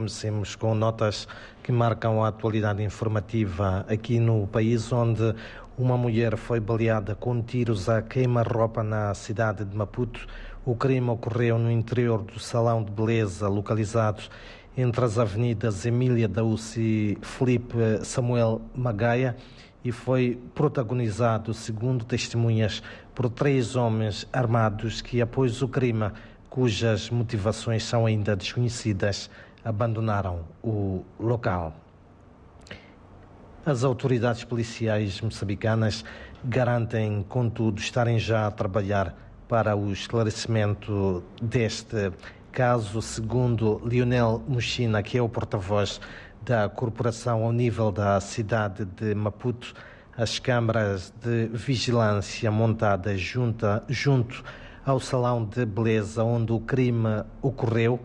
Comecemos com notas que marcam a atualidade informativa aqui no país, onde uma mulher foi baleada com tiros a queima-roupa na cidade de Maputo. O crime ocorreu no interior do salão de beleza, localizado entre as avenidas Emília Daúce e Felipe Samuel Magaia e foi protagonizado, segundo testemunhas, por três homens armados que, após o crime, cujas motivações são ainda desconhecidas, abandonaram o local. As autoridades policiais moçambicanas garantem, contudo, estarem já a trabalhar para o esclarecimento deste caso, segundo Lionel Muxina, que é o porta-voz da corporação ao nível da cidade de Maputo, as câmaras de vigilância montadas junto ao salão de beleza onde o crime ocorreu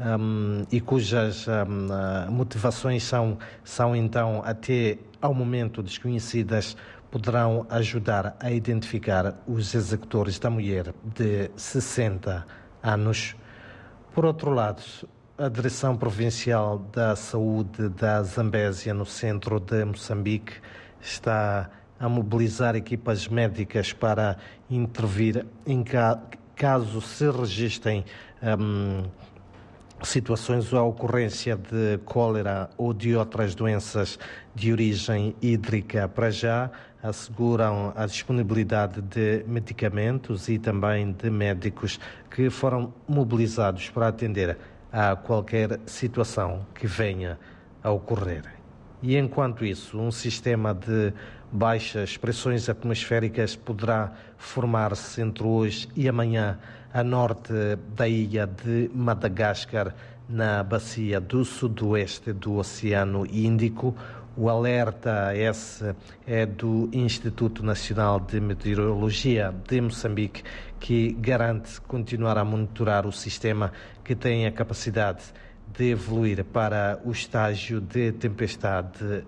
um, e cujas um, uh, motivações são, são então até ao momento desconhecidas, poderão ajudar a identificar os executores da mulher de 60 anos. Por outro lado, a Direção Provincial da Saúde da Zambésia, no centro de Moçambique, está a mobilizar equipas médicas para intervir em ca caso se registrem um, situações ou a ocorrência de cólera ou de outras doenças de origem hídrica. Para já, asseguram a disponibilidade de medicamentos e também de médicos que foram mobilizados para atender a qualquer situação que venha a ocorrer. E enquanto isso, um sistema de baixas pressões atmosféricas poderá formar-se entre hoje e amanhã a norte da ilha de Madagascar, na bacia do sudoeste do Oceano Índico. O alerta é do Instituto Nacional de Meteorologia de Moçambique, que garante continuar a monitorar o sistema que tem a capacidade de evoluir para o estágio de tempestade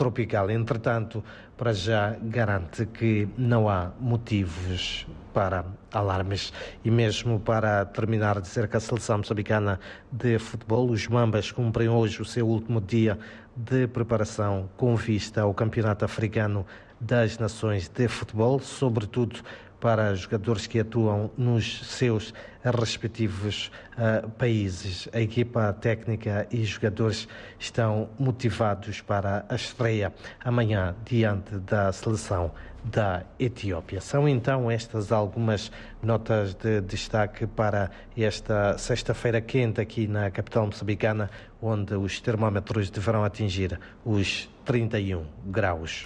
tropical. Entretanto, para já garante que não há motivos para alarmes. E mesmo para terminar, dizer que a seleção moçambicana de futebol, os Mambas, cumprem hoje o seu último dia de preparação com vista ao Campeonato Africano das Nações de Futebol, sobretudo para jogadores que atuam nos seus respectivos uh, países. A equipa técnica e jogadores estão motivados para a estreia amanhã diante da seleção da Etiópia. São então estas algumas notas de destaque para esta sexta-feira quente aqui na capital moçambicana, onde os termómetros deverão atingir os 31 graus.